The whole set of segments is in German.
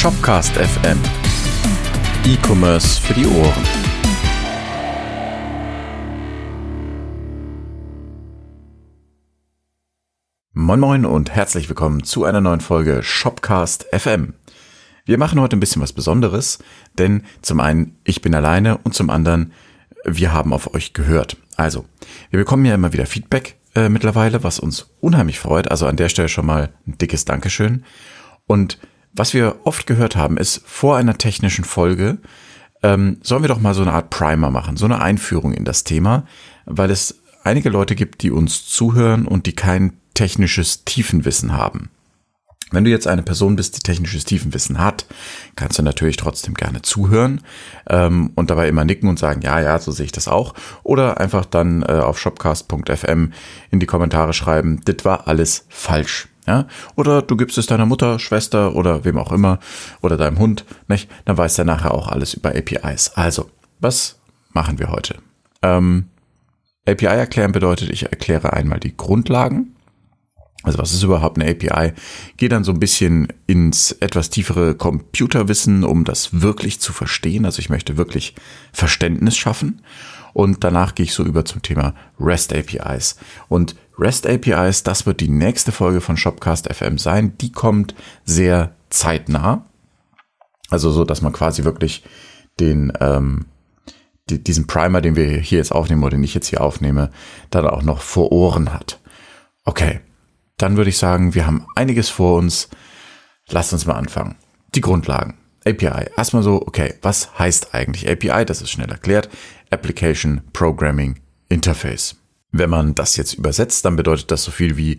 Shopcast FM. E-Commerce für die Ohren. Moin Moin und herzlich willkommen zu einer neuen Folge Shopcast FM. Wir machen heute ein bisschen was Besonderes, denn zum einen ich bin alleine und zum anderen wir haben auf euch gehört. Also, wir bekommen ja immer wieder Feedback äh, mittlerweile, was uns unheimlich freut. Also an der Stelle schon mal ein dickes Dankeschön. Und was wir oft gehört haben, ist vor einer technischen Folge, ähm, sollen wir doch mal so eine Art Primer machen, so eine Einführung in das Thema, weil es einige Leute gibt, die uns zuhören und die kein technisches Tiefenwissen haben. Wenn du jetzt eine Person bist, die technisches Tiefenwissen hat, kannst du natürlich trotzdem gerne zuhören ähm, und dabei immer nicken und sagen, ja, ja, so sehe ich das auch. Oder einfach dann äh, auf shopcast.fm in die Kommentare schreiben, das war alles falsch. Ja? Oder du gibst es deiner Mutter, Schwester oder wem auch immer oder deinem Hund, nicht? dann weiß er nachher auch alles über APIs. Also, was machen wir heute? Ähm, API erklären bedeutet, ich erkläre einmal die Grundlagen also was ist überhaupt eine API? Gehe dann so ein bisschen ins etwas tiefere Computerwissen, um das wirklich zu verstehen. Also ich möchte wirklich Verständnis schaffen. Und danach gehe ich so über zum Thema REST APIs. Und REST APIs, das wird die nächste Folge von Shopcast FM sein. Die kommt sehr zeitnah. Also so, dass man quasi wirklich den, ähm, die, diesen Primer, den wir hier jetzt aufnehmen oder den ich jetzt hier aufnehme, dann auch noch vor Ohren hat. Okay, dann würde ich sagen, wir haben einiges vor uns. Lasst uns mal anfangen. Die Grundlagen. API. Erstmal so, okay, was heißt eigentlich API? Das ist schnell erklärt. Application Programming Interface. Wenn man das jetzt übersetzt, dann bedeutet das so viel wie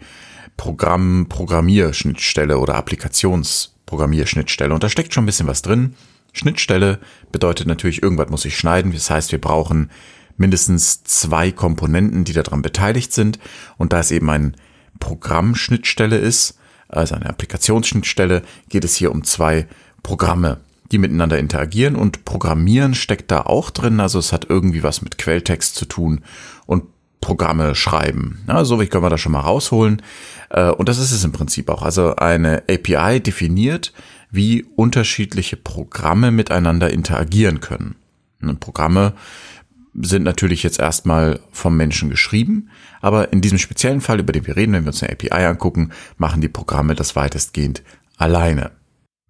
Programm, Programmierschnittstelle oder Applikationsprogrammierschnittstelle. Und da steckt schon ein bisschen was drin. Schnittstelle bedeutet natürlich, irgendwas muss ich schneiden. Das heißt, wir brauchen mindestens zwei Komponenten, die daran beteiligt sind. Und da ist eben ein Programmschnittstelle ist, also eine Applikationsschnittstelle, geht es hier um zwei Programme, die miteinander interagieren und Programmieren steckt da auch drin. Also es hat irgendwie was mit Quelltext zu tun und Programme schreiben. Ja, so wie können wir das schon mal rausholen. Äh, und das ist es im Prinzip auch. Also eine API definiert, wie unterschiedliche Programme miteinander interagieren können. Und Programme sind natürlich jetzt erstmal vom Menschen geschrieben, aber in diesem speziellen Fall, über den wir reden, wenn wir uns eine API angucken, machen die Programme das weitestgehend alleine.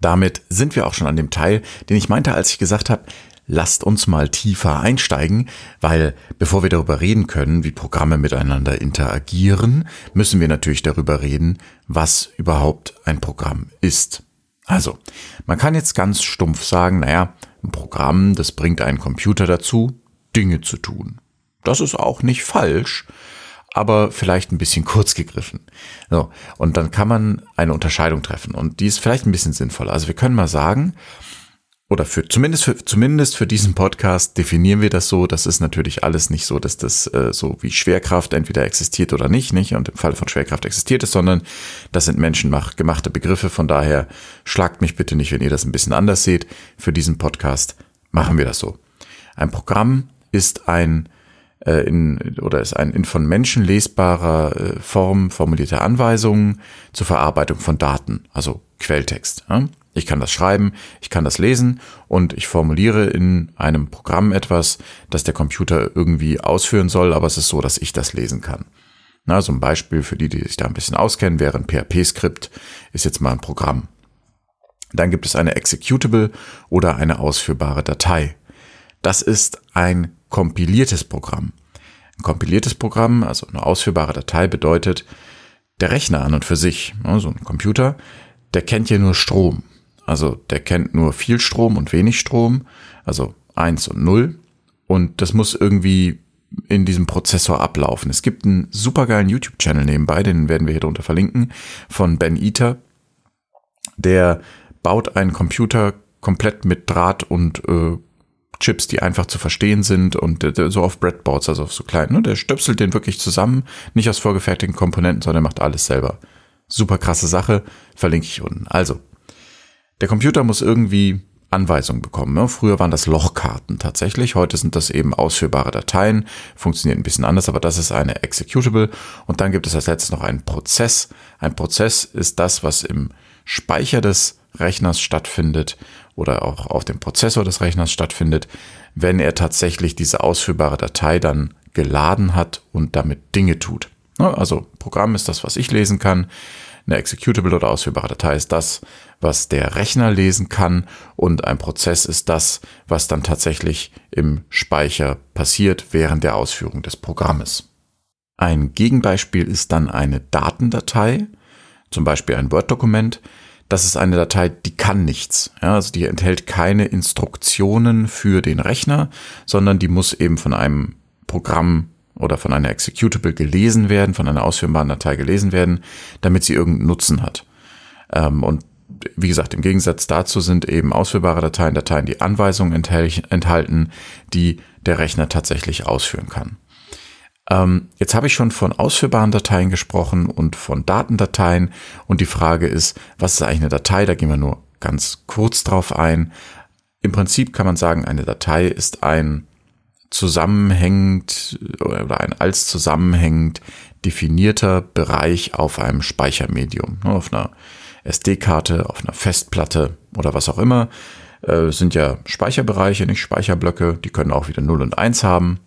Damit sind wir auch schon an dem Teil, den ich meinte, als ich gesagt habe, lasst uns mal tiefer einsteigen, weil bevor wir darüber reden können, wie Programme miteinander interagieren, müssen wir natürlich darüber reden, was überhaupt ein Programm ist. Also, man kann jetzt ganz stumpf sagen, naja, ein Programm, das bringt einen Computer dazu, Dinge zu tun. Das ist auch nicht falsch, aber vielleicht ein bisschen kurz gegriffen. So, und dann kann man eine Unterscheidung treffen und die ist vielleicht ein bisschen sinnvoller. Also wir können mal sagen, oder für zumindest für zumindest für diesen Podcast definieren wir das so. Das ist natürlich alles nicht so, dass das äh, so wie Schwerkraft entweder existiert oder nicht, nicht. Und im Fall von Schwerkraft existiert es, sondern das sind menschengemachte Begriffe. Von daher schlagt mich bitte nicht, wenn ihr das ein bisschen anders seht. Für diesen Podcast machen wir das so. Ein Programm ist ein äh, in, oder ist ein in von Menschen lesbarer äh, Form formulierte Anweisungen zur Verarbeitung von Daten, also Quelltext. Ja? Ich kann das schreiben, ich kann das lesen und ich formuliere in einem Programm etwas, das der Computer irgendwie ausführen soll, aber es ist so, dass ich das lesen kann. Na, so ein Beispiel für die, die sich da ein bisschen auskennen, wäre ein PHP-Skript, ist jetzt mal ein Programm. Dann gibt es eine Executable oder eine ausführbare Datei. Das ist ein kompiliertes Programm. Ein kompiliertes Programm, also eine ausführbare Datei, bedeutet, der Rechner an und für sich, so also ein Computer, der kennt ja nur Strom. Also der kennt nur viel Strom und wenig Strom, also eins und null. Und das muss irgendwie in diesem Prozessor ablaufen. Es gibt einen supergeilen YouTube-Channel nebenbei, den werden wir hier drunter verlinken, von Ben Eater. Der baut einen Computer komplett mit Draht und äh, Chips, die einfach zu verstehen sind und äh, so auf Breadboards, also auf so kleinen. Ne? Der stöpselt den wirklich zusammen, nicht aus vorgefertigten Komponenten, sondern macht alles selber. Super krasse Sache, verlinke ich unten. Also, der Computer muss irgendwie Anweisungen bekommen. Ne? Früher waren das Lochkarten tatsächlich, heute sind das eben ausführbare Dateien, funktioniert ein bisschen anders, aber das ist eine Executable. Und dann gibt es als letztes noch einen Prozess. Ein Prozess ist das, was im Speicher des Rechners stattfindet oder auch auf dem Prozessor des Rechners stattfindet, wenn er tatsächlich diese ausführbare Datei dann geladen hat und damit Dinge tut. Also Programm ist das, was ich lesen kann. Eine Executable oder ausführbare Datei ist das, was der Rechner lesen kann und ein Prozess ist das, was dann tatsächlich im Speicher passiert während der Ausführung des Programmes. Ein Gegenbeispiel ist dann eine Datendatei, zum Beispiel ein Word-Dokument. Das ist eine Datei, die kann nichts. Ja, also die enthält keine Instruktionen für den Rechner, sondern die muss eben von einem Programm oder von einer Executable gelesen werden, von einer ausführbaren Datei gelesen werden, damit sie irgendeinen Nutzen hat. Ähm, und wie gesagt, im Gegensatz dazu sind eben ausführbare Dateien Dateien, die Anweisungen enthalten, die der Rechner tatsächlich ausführen kann. Ähm, jetzt habe ich schon von ausführbaren Dateien gesprochen und von Datendateien und die Frage ist, was ist eigentlich eine Datei? Da gehen wir nur ganz kurz drauf ein. Im Prinzip kann man sagen, eine Datei ist ein zusammenhängend oder ein als zusammenhängend definierter Bereich auf einem Speichermedium, ne, auf einer SD-Karte, auf einer Festplatte oder was auch immer. Äh, sind ja Speicherbereiche, nicht Speicherblöcke, die können auch wieder 0 und 1 haben.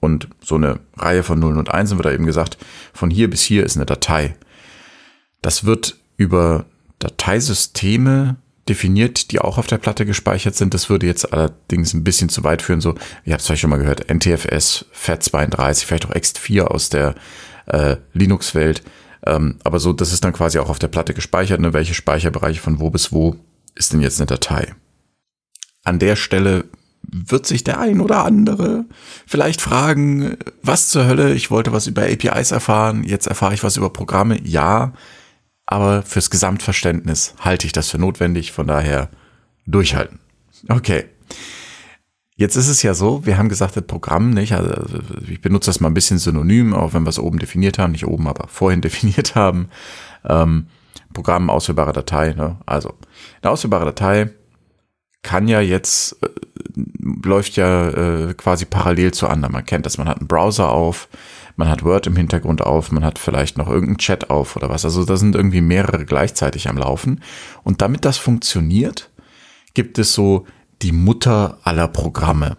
Und so eine Reihe von 0 und 1 wird da eben gesagt, von hier bis hier ist eine Datei. Das wird über Dateisysteme definiert, die auch auf der Platte gespeichert sind. Das würde jetzt allerdings ein bisschen zu weit führen. So, ihr habt es vielleicht schon mal gehört, NTFS, FAT32, vielleicht auch ext4 aus der äh, Linux-Welt. Ähm, aber so, das ist dann quasi auch auf der Platte gespeichert. Ne? Welche Speicherbereiche von wo bis wo ist denn jetzt eine Datei? An der Stelle wird sich der ein oder andere vielleicht fragen, was zur Hölle, ich wollte was über APIs erfahren, jetzt erfahre ich was über Programme. Ja, aber fürs Gesamtverständnis halte ich das für notwendig, von daher durchhalten. Okay. Jetzt ist es ja so, wir haben gesagt, das Programm, nicht? Also ich benutze das mal ein bisschen synonym, auch wenn wir es oben definiert haben, nicht oben, aber vorhin definiert haben. Ähm, Programm, ausführbare Datei. Ne? Also eine ausführbare Datei kann ja jetzt, äh, läuft ja äh, quasi parallel zu anderen. Man kennt das, man hat einen Browser auf, man hat Word im Hintergrund auf, man hat vielleicht noch irgendeinen Chat auf oder was. Also da sind irgendwie mehrere gleichzeitig am Laufen. Und damit das funktioniert, gibt es so die Mutter aller Programme,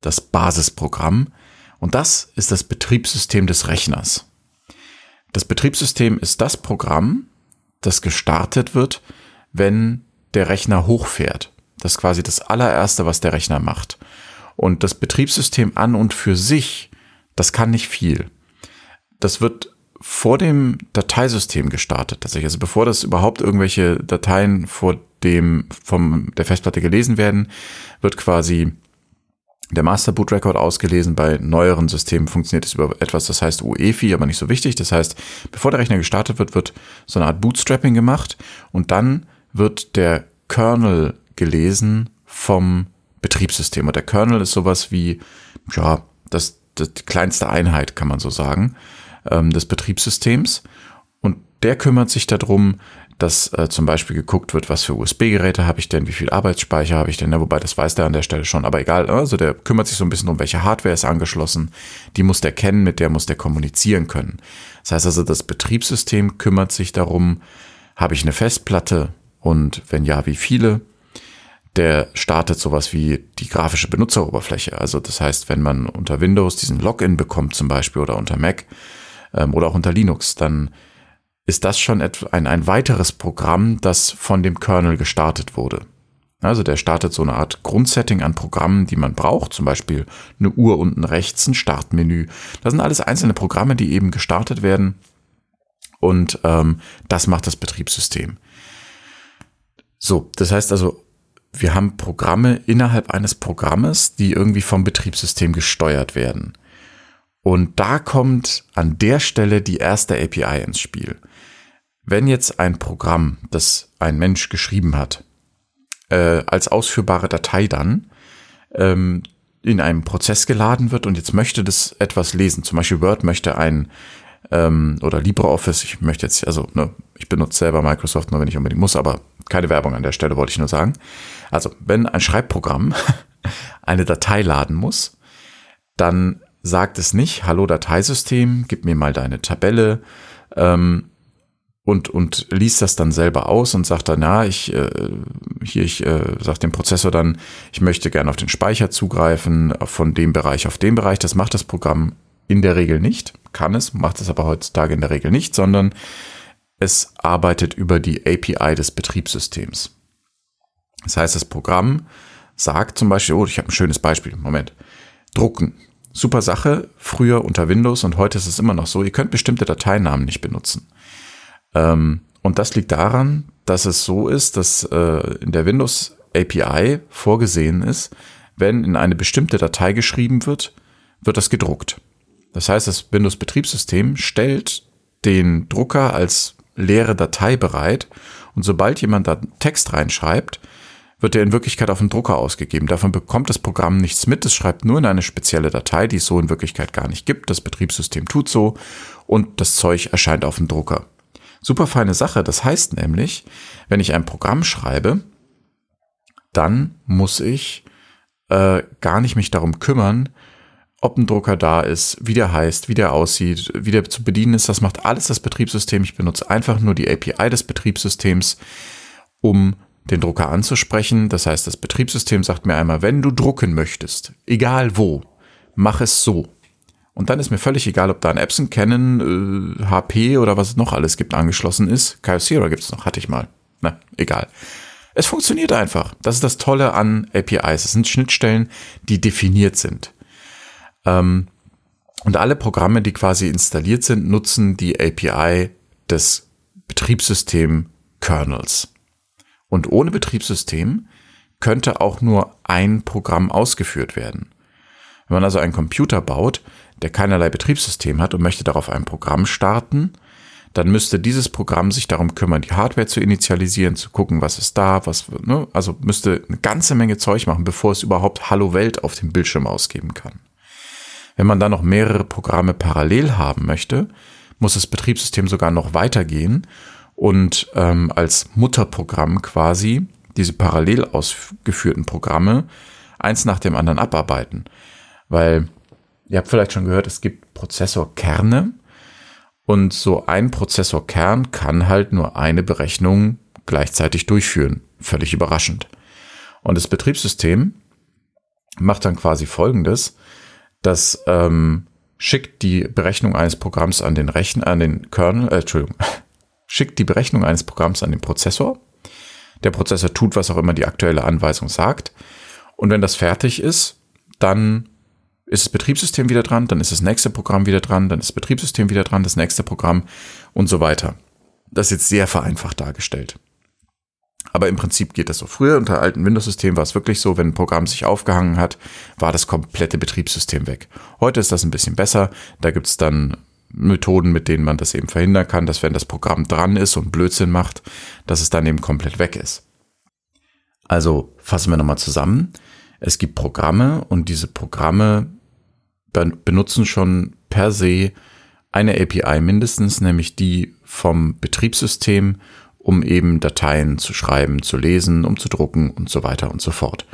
das Basisprogramm. Und das ist das Betriebssystem des Rechners. Das Betriebssystem ist das Programm, das gestartet wird, wenn der Rechner hochfährt. Das ist quasi das allererste, was der Rechner macht. Und das Betriebssystem an und für sich das kann nicht viel. Das wird vor dem Dateisystem gestartet, tatsächlich. Also bevor das überhaupt irgendwelche Dateien vor dem, vom, der Festplatte gelesen werden, wird quasi der Master Boot Record ausgelesen. Bei neueren Systemen funktioniert es über etwas, das heißt UEFI, aber nicht so wichtig. Das heißt, bevor der Rechner gestartet wird, wird so eine Art Bootstrapping gemacht und dann wird der Kernel gelesen vom Betriebssystem. Und der Kernel ist sowas wie, ja, das die kleinste Einheit, kann man so sagen, ähm, des Betriebssystems. Und der kümmert sich darum, dass äh, zum Beispiel geguckt wird, was für USB-Geräte habe ich denn, wie viel Arbeitsspeicher habe ich denn, ja, wobei das weiß der an der Stelle schon, aber egal, also der kümmert sich so ein bisschen um, welche Hardware ist angeschlossen, die muss der kennen, mit der muss der kommunizieren können. Das heißt also, das Betriebssystem kümmert sich darum, habe ich eine Festplatte und wenn ja, wie viele? Der startet sowas wie die grafische Benutzeroberfläche. Also das heißt, wenn man unter Windows diesen Login bekommt zum Beispiel oder unter Mac ähm, oder auch unter Linux, dann ist das schon ein, ein weiteres Programm, das von dem Kernel gestartet wurde. Also der startet so eine Art Grundsetting an Programmen, die man braucht, zum Beispiel eine Uhr unten rechts, ein Startmenü. Das sind alles einzelne Programme, die eben gestartet werden und ähm, das macht das Betriebssystem. So, das heißt also, wir haben Programme innerhalb eines Programmes, die irgendwie vom Betriebssystem gesteuert werden. Und da kommt an der Stelle die erste API ins Spiel. Wenn jetzt ein Programm, das ein Mensch geschrieben hat, äh, als ausführbare Datei dann ähm, in einem Prozess geladen wird und jetzt möchte das etwas lesen, zum Beispiel Word möchte ein ähm, oder LibreOffice, ich möchte jetzt, also ne, ich benutze selber Microsoft nur, wenn ich unbedingt muss, aber keine Werbung an der Stelle, wollte ich nur sagen. Also, wenn ein Schreibprogramm eine Datei laden muss, dann sagt es nicht, hallo Dateisystem, gib mir mal deine Tabelle, ähm, und, und liest das dann selber aus und sagt dann, na, ich, äh, hier, ich äh, sag dem Prozessor dann, ich möchte gerne auf den Speicher zugreifen, von dem Bereich auf den Bereich. Das macht das Programm in der Regel nicht, kann es, macht es aber heutzutage in der Regel nicht, sondern es arbeitet über die API des Betriebssystems. Das heißt, das Programm sagt zum Beispiel, oh, ich habe ein schönes Beispiel, Moment, drucken. Super Sache, früher unter Windows und heute ist es immer noch so, ihr könnt bestimmte Dateinamen nicht benutzen. Ähm, und das liegt daran, dass es so ist, dass äh, in der Windows API vorgesehen ist, wenn in eine bestimmte Datei geschrieben wird, wird das gedruckt. Das heißt, das Windows-Betriebssystem stellt den Drucker als leere Datei bereit und sobald jemand da Text reinschreibt, wird er in Wirklichkeit auf den Drucker ausgegeben. Davon bekommt das Programm nichts mit. Es schreibt nur in eine spezielle Datei, die es so in Wirklichkeit gar nicht gibt. Das Betriebssystem tut so und das Zeug erscheint auf dem Drucker. Super feine Sache. Das heißt nämlich, wenn ich ein Programm schreibe, dann muss ich äh, gar nicht mich darum kümmern, ob ein Drucker da ist, wie der heißt, wie der aussieht, wie der zu bedienen ist. Das macht alles das Betriebssystem. Ich benutze einfach nur die API des Betriebssystems, um den Drucker anzusprechen. Das heißt, das Betriebssystem sagt mir einmal, wenn du drucken möchtest, egal wo, mach es so. Und dann ist mir völlig egal, ob da ein Epson, Canon, äh, HP oder was es noch alles gibt angeschlossen ist. Kyocera gibt es noch, hatte ich mal. Na, egal. Es funktioniert einfach. Das ist das Tolle an APIs. Es sind Schnittstellen, die definiert sind. Ähm, und alle Programme, die quasi installiert sind, nutzen die API des Betriebssystem-Kernels. Und ohne Betriebssystem könnte auch nur ein Programm ausgeführt werden. Wenn man also einen Computer baut, der keinerlei Betriebssystem hat und möchte darauf ein Programm starten, dann müsste dieses Programm sich darum kümmern, die Hardware zu initialisieren, zu gucken, was ist da, was, ne? also müsste eine ganze Menge Zeug machen, bevor es überhaupt Hallo Welt auf dem Bildschirm ausgeben kann. Wenn man dann noch mehrere Programme parallel haben möchte, muss das Betriebssystem sogar noch weitergehen und ähm, als Mutterprogramm quasi diese parallel ausgeführten Programme eins nach dem anderen abarbeiten. Weil ihr habt vielleicht schon gehört, es gibt Prozessorkerne und so ein Prozessorkern kann halt nur eine Berechnung gleichzeitig durchführen. Völlig überraschend. Und das Betriebssystem macht dann quasi Folgendes, das ähm, schickt die Berechnung eines Programms an den Rechner, an den Kernel, äh, Entschuldigung, schickt die Berechnung eines Programms an den Prozessor. Der Prozessor tut, was auch immer die aktuelle Anweisung sagt. Und wenn das fertig ist, dann ist das Betriebssystem wieder dran, dann ist das nächste Programm wieder dran, dann ist das Betriebssystem wieder dran, das nächste Programm und so weiter. Das ist jetzt sehr vereinfacht dargestellt. Aber im Prinzip geht das so. Früher unter alten Windows-Systemen war es wirklich so, wenn ein Programm sich aufgehangen hat, war das komplette Betriebssystem weg. Heute ist das ein bisschen besser. Da gibt es dann Methoden, mit denen man das eben verhindern kann, dass wenn das Programm dran ist und Blödsinn macht, dass es dann eben komplett weg ist. Also fassen wir nochmal zusammen. Es gibt Programme und diese Programme benutzen schon per se eine API mindestens, nämlich die vom Betriebssystem, um eben Dateien zu schreiben, zu lesen, um zu drucken und so weiter und so fort.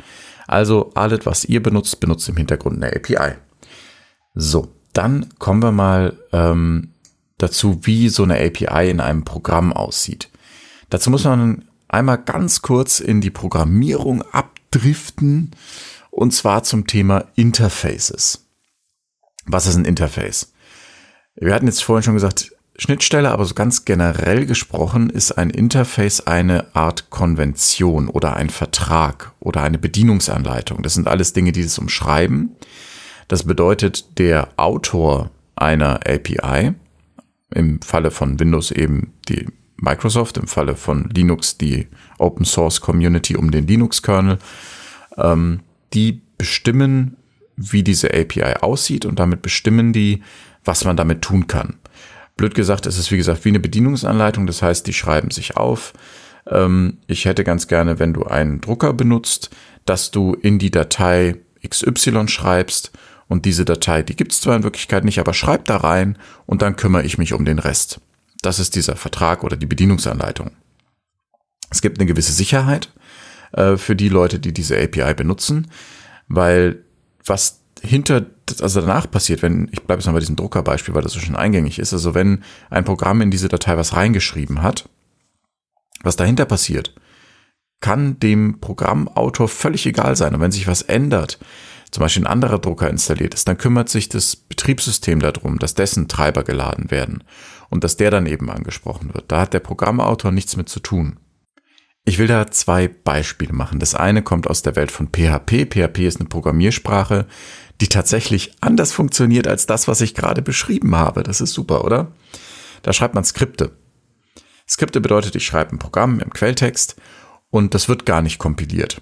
Also alles, was ihr benutzt, benutzt im Hintergrund eine API. So, dann kommen wir mal ähm, dazu, wie so eine API in einem Programm aussieht. Dazu muss man einmal ganz kurz in die Programmierung abdriften und zwar zum Thema Interfaces. Was ist ein Interface? Wir hatten jetzt vorhin schon gesagt, Schnittstelle, aber so ganz generell gesprochen ist ein Interface eine Art Konvention oder ein Vertrag oder eine Bedienungsanleitung. Das sind alles Dinge, die es umschreiben. Das bedeutet, der Autor einer API, im Falle von Windows eben die Microsoft, im Falle von Linux die Open Source Community um den Linux-Kernel, ähm, die bestimmen, wie diese API aussieht und damit bestimmen die, was man damit tun kann. Blöd gesagt, es ist wie gesagt wie eine Bedienungsanleitung, das heißt, die schreiben sich auf. Ähm, ich hätte ganz gerne, wenn du einen Drucker benutzt, dass du in die Datei XY schreibst und diese Datei, die gibt es zwar in Wirklichkeit nicht, aber schreib da rein und dann kümmere ich mich um den Rest. Das ist dieser Vertrag oder die Bedienungsanleitung. Es gibt eine gewisse Sicherheit äh, für die Leute, die diese API benutzen, weil was hinter also danach passiert, wenn, ich bleibe jetzt mal bei diesem Druckerbeispiel, weil das so schon eingängig ist, also wenn ein Programm in diese Datei was reingeschrieben hat, was dahinter passiert, kann dem Programmautor völlig egal sein. Und wenn sich was ändert, zum Beispiel ein anderer Drucker installiert ist, dann kümmert sich das Betriebssystem darum, dass dessen Treiber geladen werden und dass der dann eben angesprochen wird. Da hat der Programmautor nichts mit zu tun. Ich will da zwei Beispiele machen. Das eine kommt aus der Welt von PHP. PHP ist eine Programmiersprache, die tatsächlich anders funktioniert als das, was ich gerade beschrieben habe. Das ist super, oder? Da schreibt man Skripte. Skripte bedeutet, ich schreibe ein Programm im Quelltext und das wird gar nicht kompiliert,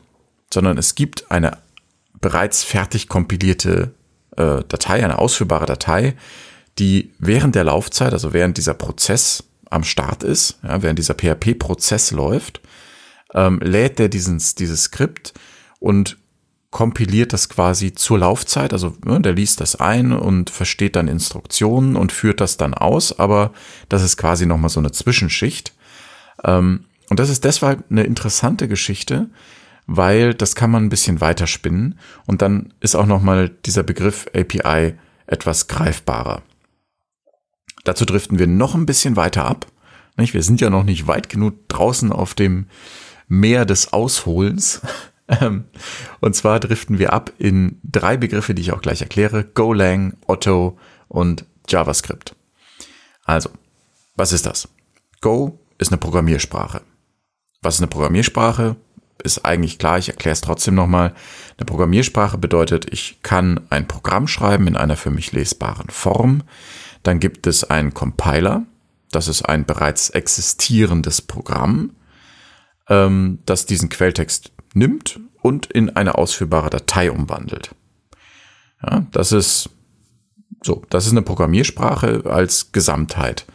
sondern es gibt eine bereits fertig kompilierte äh, Datei, eine ausführbare Datei, die während der Laufzeit, also während dieser Prozess am Start ist, ja, während dieser PHP-Prozess läuft, ähm, lädt der diesen, dieses Skript und kompiliert das quasi zur Laufzeit. Also ne, der liest das ein und versteht dann Instruktionen und führt das dann aus, aber das ist quasi nochmal so eine Zwischenschicht. Ähm, und das ist deshalb eine interessante Geschichte, weil das kann man ein bisschen weiterspinnen und dann ist auch nochmal dieser Begriff API etwas greifbarer. Dazu driften wir noch ein bisschen weiter ab. Wir sind ja noch nicht weit genug draußen auf dem Meer des Ausholens. Ähm, und zwar driften wir ab in drei Begriffe, die ich auch gleich erkläre. Golang, Otto und JavaScript. Also, was ist das? Go ist eine Programmiersprache. Was ist eine Programmiersprache? Ist eigentlich klar, ich erkläre es trotzdem nochmal. Eine Programmiersprache bedeutet, ich kann ein Programm schreiben in einer für mich lesbaren Form. Dann gibt es einen Compiler. Das ist ein bereits existierendes Programm ähm, das diesen Quelltext nimmt und in eine ausführbare Datei umwandelt. Ja, das ist so, das ist eine Programmiersprache als Gesamtheit.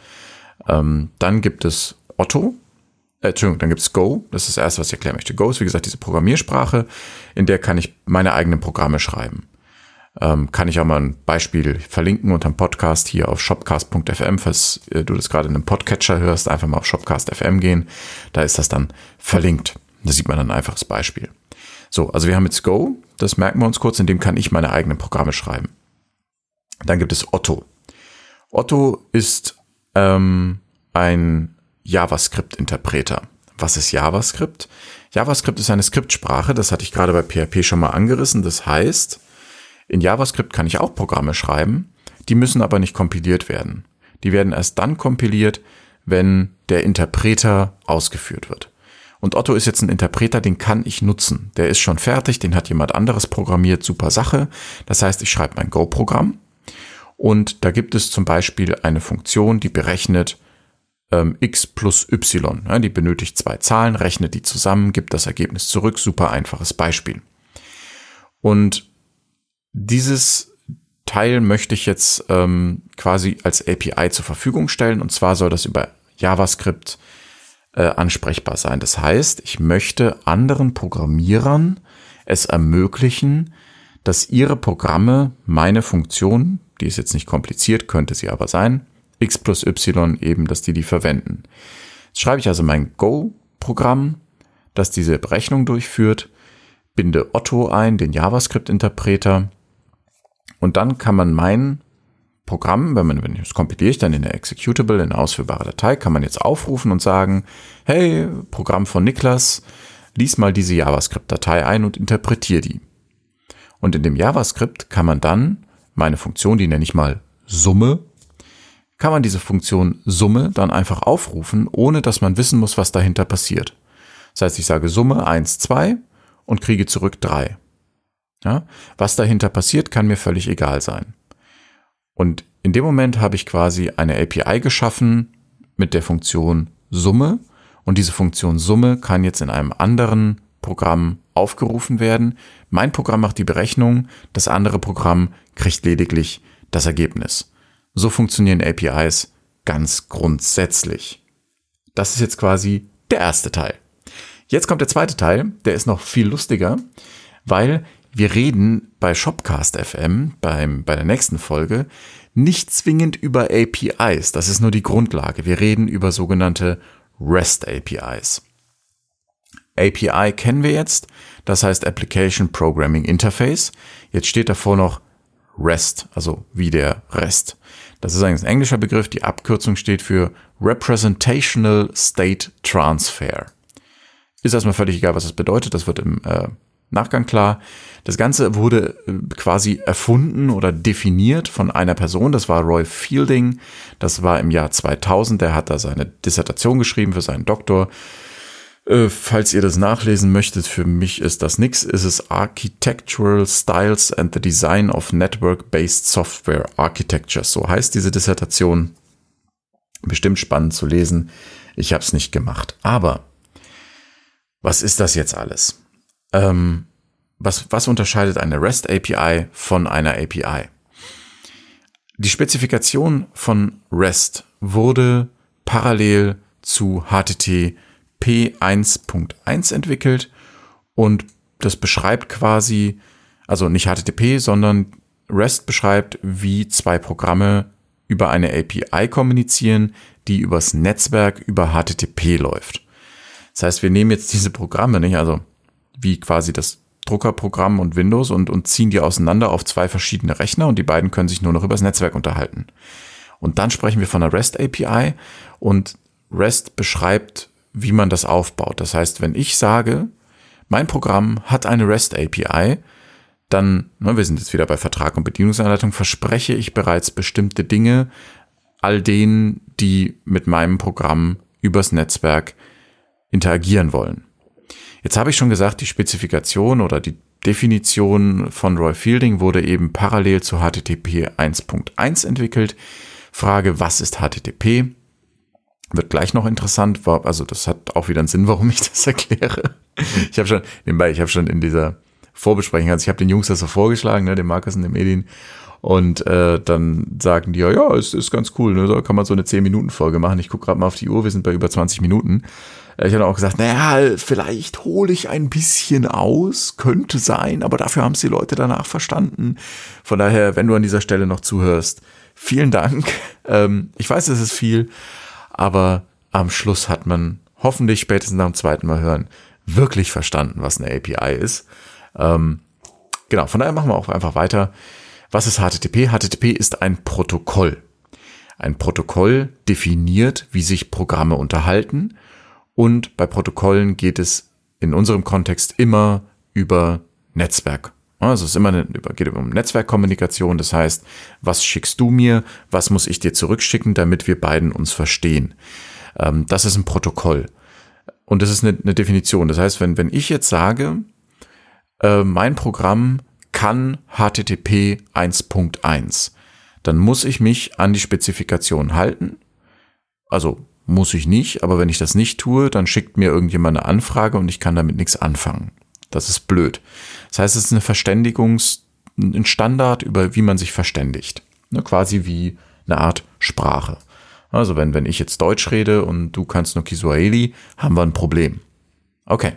Ähm, dann gibt es Otto, äh, Entschuldigung, dann gibt es Go, das ist das erste, was ich erklären möchte. Go ist, wie gesagt, diese Programmiersprache, in der kann ich meine eigenen Programme schreiben. Ähm, kann ich auch mal ein Beispiel verlinken unter dem Podcast hier auf shopcast.fm, falls äh, du das gerade in einem Podcatcher hörst, einfach mal auf shopcast.fm gehen. Da ist das dann verlinkt. Da sieht man dann ein einfaches Beispiel. So, also wir haben jetzt Go, das merken wir uns kurz, in dem kann ich meine eigenen Programme schreiben. Dann gibt es Otto. Otto ist ähm, ein JavaScript-Interpreter. Was ist JavaScript? JavaScript ist eine Skriptsprache, das hatte ich gerade bei PHP schon mal angerissen. Das heißt, in JavaScript kann ich auch Programme schreiben, die müssen aber nicht kompiliert werden. Die werden erst dann kompiliert, wenn der Interpreter ausgeführt wird. Und Otto ist jetzt ein Interpreter, den kann ich nutzen. Der ist schon fertig, den hat jemand anderes programmiert, super Sache. Das heißt, ich schreibe mein Go-Programm und da gibt es zum Beispiel eine Funktion, die berechnet ähm, x plus y. Ja, die benötigt zwei Zahlen, rechnet die zusammen, gibt das Ergebnis zurück. Super einfaches Beispiel. Und dieses Teil möchte ich jetzt ähm, quasi als API zur Verfügung stellen und zwar soll das über JavaScript äh, ansprechbar sein. Das heißt, ich möchte anderen Programmierern es ermöglichen, dass ihre Programme meine Funktion, die ist jetzt nicht kompliziert, könnte sie aber sein, x plus y eben, dass die die verwenden. Jetzt schreibe ich also mein Go-Programm, das diese Berechnung durchführt, binde Otto ein, den JavaScript-Interpreter und dann kann man mein Programm, wenn man, wenn ich es kompiliere ich dann in der Executable, in eine ausführbare Datei, kann man jetzt aufrufen und sagen, hey, Programm von Niklas, lies mal diese JavaScript-Datei ein und interpretiere die. Und in dem JavaScript kann man dann meine Funktion, die nenne ich mal Summe, kann man diese Funktion Summe dann einfach aufrufen, ohne dass man wissen muss, was dahinter passiert. Das heißt, ich sage Summe 1, 2 und kriege zurück 3. Ja? Was dahinter passiert, kann mir völlig egal sein. Und in dem Moment habe ich quasi eine API geschaffen mit der Funktion Summe und diese Funktion Summe kann jetzt in einem anderen Programm aufgerufen werden. Mein Programm macht die Berechnung, das andere Programm kriegt lediglich das Ergebnis. So funktionieren APIs ganz grundsätzlich. Das ist jetzt quasi der erste Teil. Jetzt kommt der zweite Teil, der ist noch viel lustiger, weil wir reden bei Shopcast FM, beim, bei der nächsten Folge, nicht zwingend über APIs. Das ist nur die Grundlage. Wir reden über sogenannte REST APIs. API kennen wir jetzt. Das heißt Application Programming Interface. Jetzt steht davor noch REST, also wie der Rest. Das ist ein englischer Begriff. Die Abkürzung steht für Representational State Transfer. Ist erstmal völlig egal, was das bedeutet. Das wird im äh, Nachgang klar. Das Ganze wurde äh, quasi erfunden oder definiert von einer Person. Das war Roy Fielding. Das war im Jahr 2000. Der hat da seine Dissertation geschrieben für seinen Doktor. Äh, falls ihr das nachlesen möchtet, für mich ist das nix. Ist es Architectural Styles and the Design of Network-Based Software Architecture. So heißt diese Dissertation. Bestimmt spannend zu lesen. Ich habe es nicht gemacht. Aber was ist das jetzt alles? Ähm, was, was unterscheidet eine REST API von einer API? Die Spezifikation von REST wurde parallel zu HTTP 1.1 entwickelt und das beschreibt quasi, also nicht HTTP, sondern REST beschreibt, wie zwei Programme über eine API kommunizieren, die übers Netzwerk über HTTP läuft. Das heißt, wir nehmen jetzt diese Programme nicht, also wie quasi das Druckerprogramm und Windows und, und ziehen die auseinander auf zwei verschiedene Rechner und die beiden können sich nur noch übers Netzwerk unterhalten. Und dann sprechen wir von einer REST API und REST beschreibt, wie man das aufbaut. Das heißt, wenn ich sage, mein Programm hat eine REST API, dann, ne, wir sind jetzt wieder bei Vertrag und Bedienungsanleitung, verspreche ich bereits bestimmte Dinge all denen, die mit meinem Programm übers Netzwerk interagieren wollen. Jetzt habe ich schon gesagt, die Spezifikation oder die Definition von Roy Fielding wurde eben parallel zu HTTP 1.1 entwickelt. Frage, was ist HTTP? Wird gleich noch interessant, also das hat auch wieder einen Sinn, warum ich das erkläre. Ich habe schon, nebenbei, ich habe schon in dieser Vorbesprechung, also ich habe den Jungs das so vorgeschlagen, ne, dem Markus und dem Medien, und äh, dann sagen die ja, ja, es ist ganz cool, ne? da kann man so eine 10-Minuten-Folge machen. Ich gucke gerade mal auf die Uhr, wir sind bei über 20 Minuten. Ich habe auch gesagt, naja, vielleicht hole ich ein bisschen aus, könnte sein, aber dafür haben es die Leute danach verstanden. Von daher, wenn du an dieser Stelle noch zuhörst, vielen Dank. Ähm, ich weiß, es ist viel, aber am Schluss hat man hoffentlich spätestens dem zweiten Mal hören wirklich verstanden, was eine API ist. Ähm, genau, von daher machen wir auch einfach weiter. Was ist HTTP? HTTP ist ein Protokoll. Ein Protokoll definiert, wie sich Programme unterhalten und bei Protokollen geht es in unserem Kontext immer über Netzwerk. Also es immer eine, geht um Netzwerkkommunikation. Das heißt, was schickst du mir? Was muss ich dir zurückschicken, damit wir beiden uns verstehen? Ähm, das ist ein Protokoll. Und das ist eine, eine Definition. Das heißt, wenn, wenn ich jetzt sage, äh, mein Programm kann HTTP 1.1, dann muss ich mich an die Spezifikation halten. Also muss ich nicht, aber wenn ich das nicht tue, dann schickt mir irgendjemand eine Anfrage und ich kann damit nichts anfangen. Das ist blöd. Das heißt, es ist eine Verständigungs-, ein Standard über wie man sich verständigt. Ne, quasi wie eine Art Sprache. Also wenn, wenn ich jetzt Deutsch rede und du kannst nur Kiswahili, haben wir ein Problem. Okay.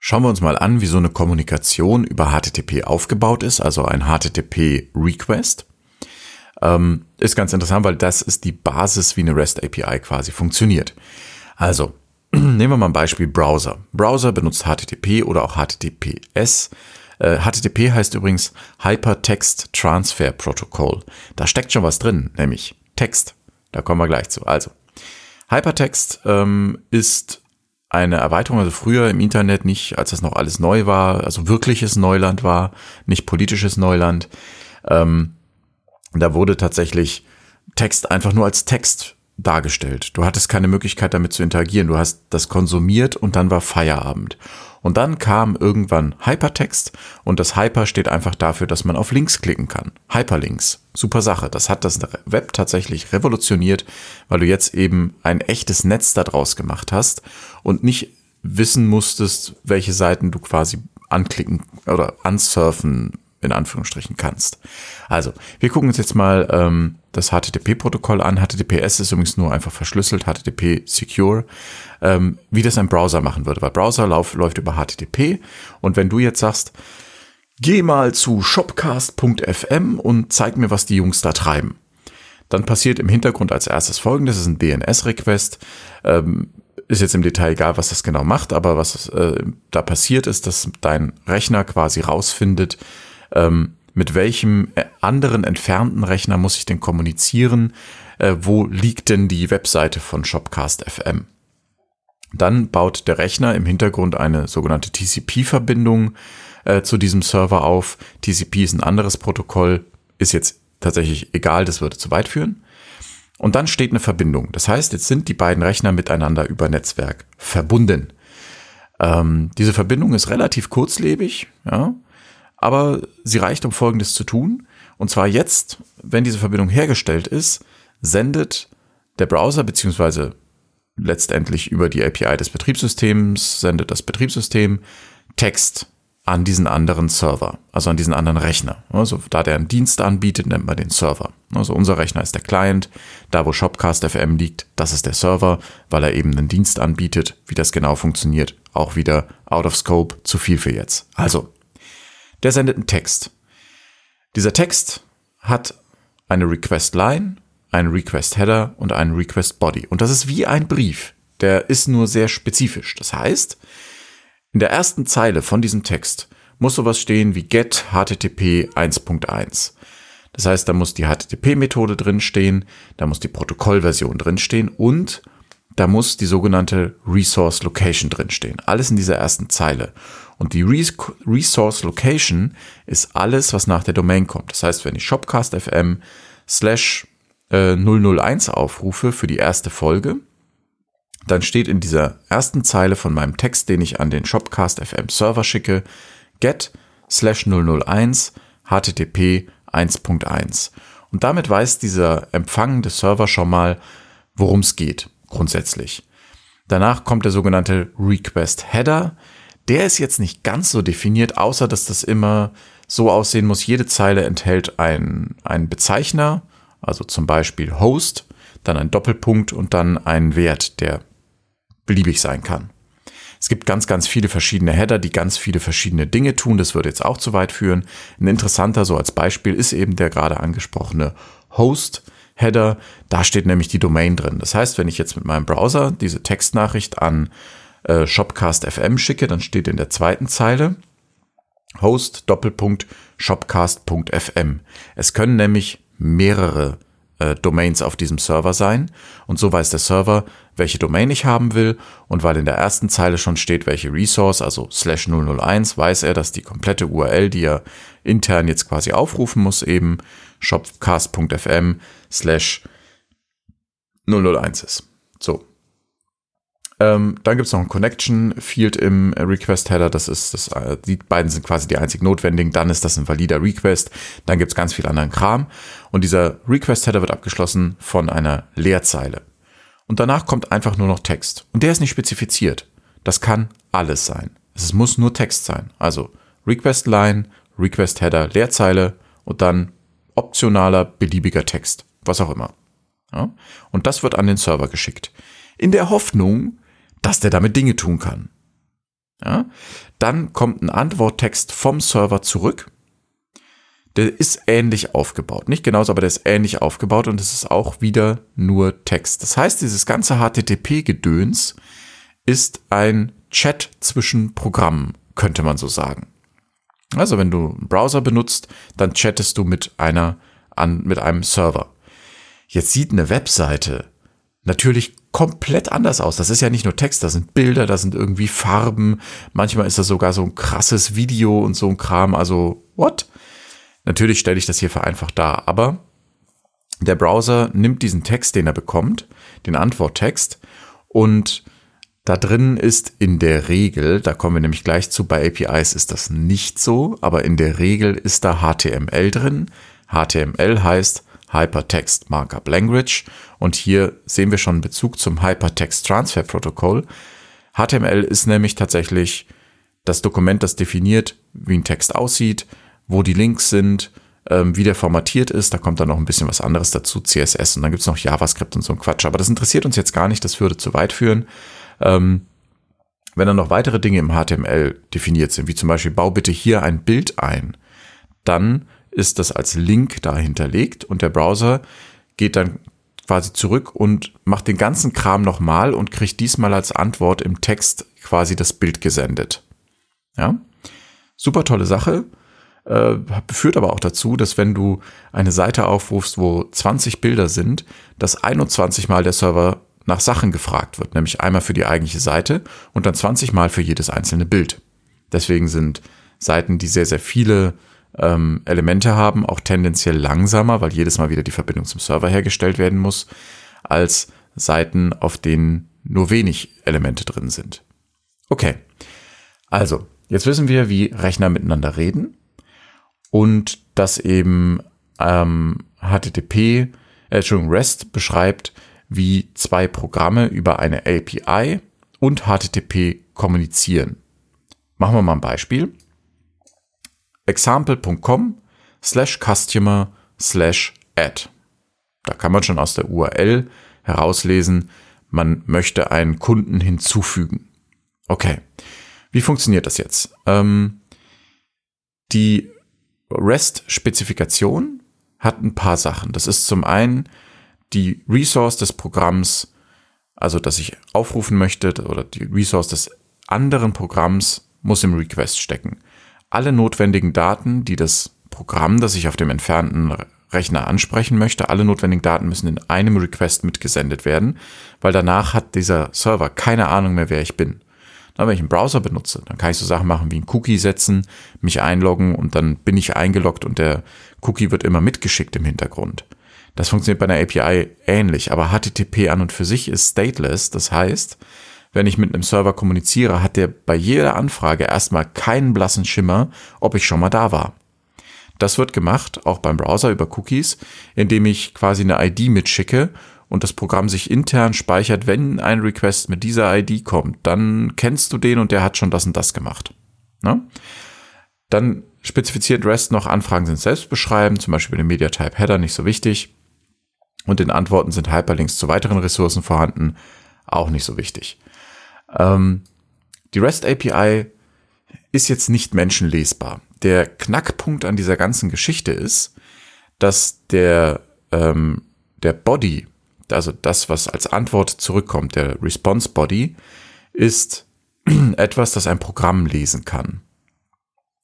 Schauen wir uns mal an, wie so eine Kommunikation über HTTP aufgebaut ist, also ein HTTP Request. Ähm, ist ganz interessant, weil das ist die Basis, wie eine REST API quasi funktioniert. Also, nehmen wir mal ein Beispiel Browser. Browser benutzt HTTP oder auch HTTPS. Äh, HTTP heißt übrigens Hypertext Transfer Protocol. Da steckt schon was drin, nämlich Text. Da kommen wir gleich zu. Also, Hypertext ähm, ist eine Erweiterung, also früher im Internet nicht, als das noch alles neu war, also wirkliches Neuland war, nicht politisches Neuland. Ähm, da wurde tatsächlich Text einfach nur als Text dargestellt. Du hattest keine Möglichkeit damit zu interagieren. Du hast das konsumiert und dann war Feierabend. Und dann kam irgendwann Hypertext und das Hyper steht einfach dafür, dass man auf Links klicken kann. Hyperlinks. Super Sache. Das hat das Web tatsächlich revolutioniert, weil du jetzt eben ein echtes Netz daraus gemacht hast und nicht wissen musstest, welche Seiten du quasi anklicken oder ansurfen in Anführungsstrichen kannst. Also, wir gucken uns jetzt mal ähm, das HTTP-Protokoll an. HTTPS ist übrigens nur einfach verschlüsselt, HTTP Secure, ähm, wie das ein Browser machen würde. Weil Browser lauf, läuft über HTTP und wenn du jetzt sagst, geh mal zu shopcast.fm und zeig mir, was die Jungs da treiben. Dann passiert im Hintergrund als erstes folgendes, das ist ein DNS-Request. Ähm, ist jetzt im Detail egal, was das genau macht, aber was äh, da passiert ist, dass dein Rechner quasi rausfindet, ähm, mit welchem äh, anderen entfernten Rechner muss ich denn kommunizieren, äh, wo liegt denn die Webseite von Shopcast FM. Dann baut der Rechner im Hintergrund eine sogenannte TCP-Verbindung äh, zu diesem Server auf. TCP ist ein anderes Protokoll, ist jetzt tatsächlich egal, das würde zu weit führen. Und dann steht eine Verbindung. Das heißt, jetzt sind die beiden Rechner miteinander über Netzwerk verbunden. Ähm, diese Verbindung ist relativ kurzlebig, ja, aber sie reicht, um Folgendes zu tun. Und zwar jetzt, wenn diese Verbindung hergestellt ist, sendet der Browser beziehungsweise letztendlich über die API des Betriebssystems sendet das Betriebssystem Text an diesen anderen Server, also an diesen anderen Rechner. Also da der einen Dienst anbietet, nennt man den Server. Also unser Rechner ist der Client, da wo Shopcast FM liegt, das ist der Server, weil er eben einen Dienst anbietet. Wie das genau funktioniert, auch wieder out of scope, zu viel für jetzt. Also, der sendet einen Text. Dieser Text hat eine Request Line, einen Request Header und einen Request Body. Und das ist wie ein Brief. Der ist nur sehr spezifisch. Das heißt, in der ersten Zeile von diesem Text muss sowas stehen wie get http 1.1. Das heißt, da muss die HTTP-Methode drinstehen, da muss die Protokollversion drinstehen und da muss die sogenannte Resource Location drinstehen. Alles in dieser ersten Zeile. Und die Resource Location ist alles, was nach der Domain kommt. Das heißt, wenn ich shopcast.fm slash 001 äh, aufrufe für die erste Folge, dann steht in dieser ersten Zeile von meinem Text, den ich an den Shopcast FM Server schicke, get slash 001 http 1.1. Und damit weiß dieser empfangende Server schon mal, worum es geht, grundsätzlich. Danach kommt der sogenannte Request Header. Der ist jetzt nicht ganz so definiert, außer dass das immer so aussehen muss. Jede Zeile enthält einen, Bezeichner, also zum Beispiel Host, dann ein Doppelpunkt und dann einen Wert, der beliebig sein kann. Es gibt ganz, ganz viele verschiedene Header, die ganz viele verschiedene Dinge tun. Das würde jetzt auch zu weit führen. Ein interessanter, so als Beispiel, ist eben der gerade angesprochene Host. Header, da steht nämlich die Domain drin. Das heißt, wenn ich jetzt mit meinem Browser diese Textnachricht an äh, Shopcast.fm schicke, dann steht in der zweiten Zeile Host Doppelpunkt Shopcast.fm. Es können nämlich mehrere äh, Domains auf diesem Server sein und so weiß der Server, welche Domain ich haben will und weil in der ersten Zeile schon steht, welche Resource, also slash 001, weiß er, dass die komplette URL, die er intern jetzt quasi aufrufen muss, eben shopcast.fm slash 001 ist. So. Ähm, dann gibt es noch ein Connection Field im Request Header. Das ist, das, äh, die beiden sind quasi die einzig notwendigen. Dann ist das ein valider Request. Dann gibt es ganz viel anderen Kram. Und dieser Request Header wird abgeschlossen von einer Leerzeile. Und danach kommt einfach nur noch Text. Und der ist nicht spezifiziert. Das kann alles sein. Es muss nur Text sein. Also Request Line, Request Header, Leerzeile und dann optionaler beliebiger Text. Was auch immer. Ja? Und das wird an den Server geschickt. In der Hoffnung, dass der damit Dinge tun kann. Ja? Dann kommt ein Antworttext vom Server zurück. Der ist ähnlich aufgebaut. Nicht genauso, aber der ist ähnlich aufgebaut und es ist auch wieder nur Text. Das heißt, dieses ganze HTTP-Gedöns ist ein Chat zwischen Programmen, könnte man so sagen. Also wenn du einen Browser benutzt, dann chattest du mit einer an, mit einem Server. Jetzt sieht eine Webseite natürlich komplett anders aus. Das ist ja nicht nur Text, da sind Bilder, da sind irgendwie Farben. Manchmal ist das sogar so ein krasses Video und so ein Kram. Also, what? Natürlich stelle ich das hier vereinfacht dar, aber der Browser nimmt diesen Text, den er bekommt, den Antworttext, und da drin ist in der Regel, da kommen wir nämlich gleich zu, bei APIs ist das nicht so, aber in der Regel ist da HTML drin. HTML heißt Hypertext Markup Language. Und hier sehen wir schon einen Bezug zum Hypertext Transfer Protocol. HTML ist nämlich tatsächlich das Dokument, das definiert, wie ein Text aussieht, wo die Links sind, ähm, wie der formatiert ist. Da kommt dann noch ein bisschen was anderes dazu, CSS und dann gibt's noch JavaScript und so ein Quatsch. Aber das interessiert uns jetzt gar nicht, das würde zu weit führen. Ähm, wenn dann noch weitere Dinge im HTML definiert sind, wie zum Beispiel bau bitte hier ein Bild ein, dann ist das als Link da hinterlegt und der Browser geht dann quasi zurück und macht den ganzen Kram nochmal und kriegt diesmal als Antwort im Text quasi das Bild gesendet. Ja, super tolle Sache. äh, führt aber auch dazu, dass wenn du eine Seite aufrufst, wo 20 Bilder sind, dass 21 Mal der Server nach Sachen gefragt wird, nämlich einmal für die eigentliche Seite und dann 20 Mal für jedes einzelne Bild. Deswegen sind Seiten, die sehr, sehr viele ähm, Elemente haben, auch tendenziell langsamer, weil jedes Mal wieder die Verbindung zum Server hergestellt werden muss, als Seiten, auf denen nur wenig Elemente drin sind. Okay, also jetzt wissen wir, wie Rechner miteinander reden und dass eben ähm, HTTP, äh, Entschuldigung, REST beschreibt, wie zwei Programme über eine API und HTTP kommunizieren. Machen wir mal ein Beispiel. Example.com slash customer slash add. Da kann man schon aus der URL herauslesen, man möchte einen Kunden hinzufügen. Okay, wie funktioniert das jetzt? Ähm, die REST-Spezifikation hat ein paar Sachen. Das ist zum einen die Resource des Programms, also das ich aufrufen möchte, oder die Resource des anderen Programms muss im Request stecken. Alle notwendigen Daten, die das Programm, das ich auf dem entfernten Rechner ansprechen möchte, alle notwendigen Daten müssen in einem Request mitgesendet werden, weil danach hat dieser Server keine Ahnung mehr, wer ich bin. Na, wenn ich einen Browser benutze, dann kann ich so Sachen machen wie einen Cookie setzen, mich einloggen und dann bin ich eingeloggt und der Cookie wird immer mitgeschickt im Hintergrund. Das funktioniert bei einer API ähnlich, aber HTTP an und für sich ist stateless. Das heißt, wenn ich mit einem Server kommuniziere, hat der bei jeder Anfrage erstmal keinen blassen Schimmer, ob ich schon mal da war. Das wird gemacht, auch beim Browser über Cookies, indem ich quasi eine ID mitschicke und das Programm sich intern speichert, wenn ein Request mit dieser ID kommt, dann kennst du den und der hat schon das und das gemacht. Ne? Dann spezifiziert REST noch, Anfragen sind selbstbeschreibend, zum Beispiel den Media-Type Header, nicht so wichtig. Und in Antworten sind Hyperlinks zu weiteren Ressourcen vorhanden, auch nicht so wichtig. Ähm, die REST API ist jetzt nicht menschenlesbar. Der Knackpunkt an dieser ganzen Geschichte ist, dass der, ähm, der Body, also das, was als Antwort zurückkommt, der Response Body, ist etwas, das ein Programm lesen kann.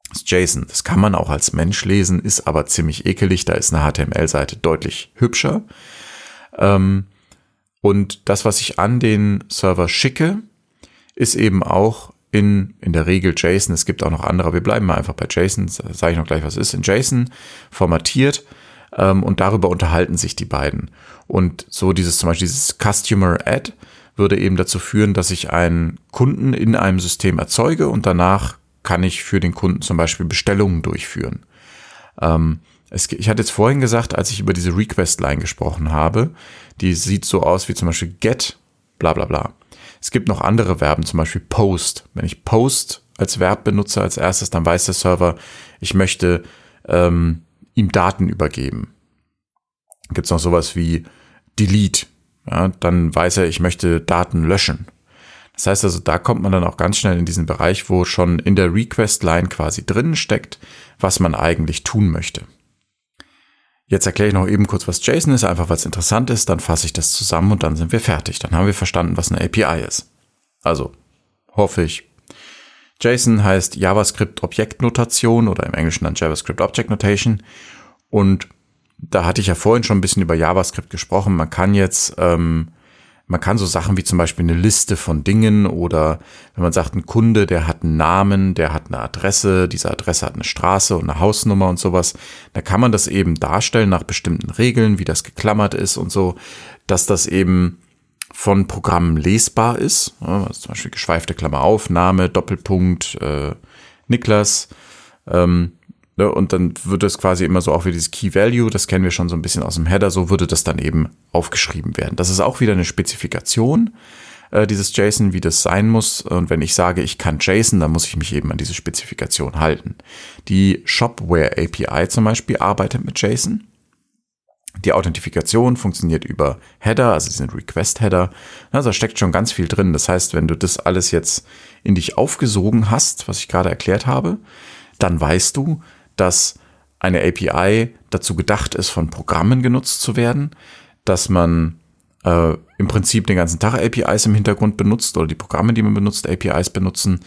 Das ist JSON. Das kann man auch als Mensch lesen, ist aber ziemlich ekelig. Da ist eine HTML-Seite deutlich hübscher. Ähm, und das, was ich an den Server schicke, ist eben auch in, in der Regel JSON. Es gibt auch noch andere. Wir bleiben mal einfach bei JSON. Sage ich noch gleich, was ist in JSON formatiert. Ähm, und darüber unterhalten sich die beiden. Und so dieses zum Beispiel dieses Customer Add würde eben dazu führen, dass ich einen Kunden in einem System erzeuge und danach kann ich für den Kunden zum Beispiel Bestellungen durchführen. Ähm, es, ich hatte jetzt vorhin gesagt, als ich über diese Request-Line gesprochen habe, die sieht so aus wie zum Beispiel get, bla bla bla. Es gibt noch andere Verben, zum Beispiel post. Wenn ich post als Verb benutze als erstes, dann weiß der Server, ich möchte ähm, ihm Daten übergeben. Gibt es noch sowas wie delete. Ja, dann weiß er, ich möchte Daten löschen. Das heißt also, da kommt man dann auch ganz schnell in diesen Bereich, wo schon in der Request-Line quasi drin steckt, was man eigentlich tun möchte. Jetzt erkläre ich noch eben kurz, was JSON ist, einfach weil es interessant ist, dann fasse ich das zusammen und dann sind wir fertig. Dann haben wir verstanden, was eine API ist. Also, hoffe ich. JSON heißt JavaScript Objektnotation oder im Englischen dann JavaScript Object Notation. Und da hatte ich ja vorhin schon ein bisschen über JavaScript gesprochen. Man kann jetzt ähm, man kann so Sachen wie zum Beispiel eine Liste von Dingen oder wenn man sagt, ein Kunde, der hat einen Namen, der hat eine Adresse, diese Adresse hat eine Straße und eine Hausnummer und sowas, da kann man das eben darstellen nach bestimmten Regeln, wie das geklammert ist und so, dass das eben von Programmen lesbar ist. Also zum Beispiel geschweifte Klammer auf, Name, Doppelpunkt, äh, Niklas. Ähm, Ne, und dann wird es quasi immer so auch wie dieses Key Value, das kennen wir schon so ein bisschen aus dem Header, so würde das dann eben aufgeschrieben werden. Das ist auch wieder eine Spezifikation äh, dieses JSON, wie das sein muss. Und wenn ich sage, ich kann JSON, dann muss ich mich eben an diese Spezifikation halten. Die Shopware API zum Beispiel arbeitet mit JSON. Die Authentifikation funktioniert über Header, also diesen Request-Header. Also da steckt schon ganz viel drin. Das heißt, wenn du das alles jetzt in dich aufgesogen hast, was ich gerade erklärt habe, dann weißt du, dass eine API dazu gedacht ist, von Programmen genutzt zu werden, dass man äh, im Prinzip den ganzen Tag APIs im Hintergrund benutzt oder die Programme, die man benutzt, APIs benutzen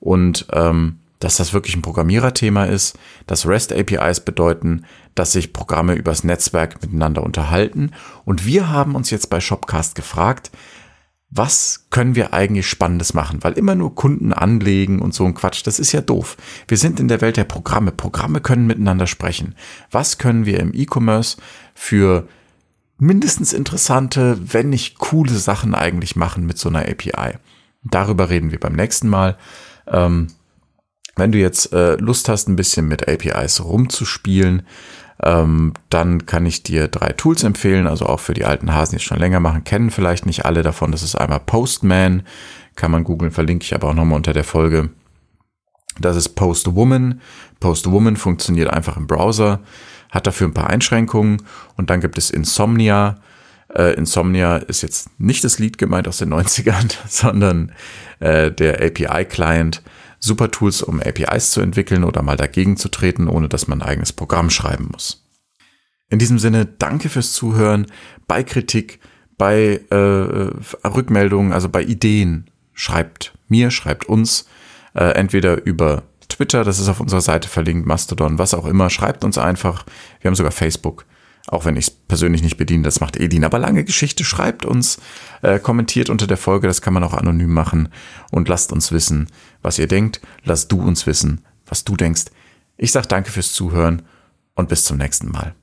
und ähm, dass das wirklich ein Programmiererthema ist, dass REST APIs bedeuten, dass sich Programme übers Netzwerk miteinander unterhalten. Und wir haben uns jetzt bei Shopcast gefragt, was können wir eigentlich Spannendes machen? Weil immer nur Kunden anlegen und so ein Quatsch, das ist ja doof. Wir sind in der Welt der Programme. Programme können miteinander sprechen. Was können wir im E-Commerce für mindestens interessante, wenn nicht coole Sachen eigentlich machen mit so einer API? Darüber reden wir beim nächsten Mal. Ähm, wenn du jetzt äh, Lust hast, ein bisschen mit APIs rumzuspielen, ähm, dann kann ich dir drei Tools empfehlen, also auch für die alten Hasen, die es schon länger machen, kennen vielleicht nicht alle davon. Das ist einmal Postman, kann man googeln, verlinke ich aber auch nochmal unter der Folge. Das ist Postwoman. Postwoman funktioniert einfach im Browser, hat dafür ein paar Einschränkungen und dann gibt es Insomnia. Äh, Insomnia ist jetzt nicht das Lied gemeint aus den 90ern, sondern äh, der API-Client super Tools, um APIs zu entwickeln oder mal dagegen zu treten, ohne dass man ein eigenes Programm schreiben muss. In diesem Sinne, danke fürs Zuhören. Bei Kritik, bei äh, Rückmeldungen, also bei Ideen, schreibt mir, schreibt uns, äh, entweder über Twitter, das ist auf unserer Seite verlinkt, Mastodon, was auch immer, schreibt uns einfach. Wir haben sogar Facebook. Auch wenn ich es persönlich nicht bediene, das macht Edin. Aber lange Geschichte, schreibt uns, äh, kommentiert unter der Folge, das kann man auch anonym machen und lasst uns wissen, was ihr denkt. Lasst du uns wissen, was du denkst. Ich sage danke fürs Zuhören und bis zum nächsten Mal.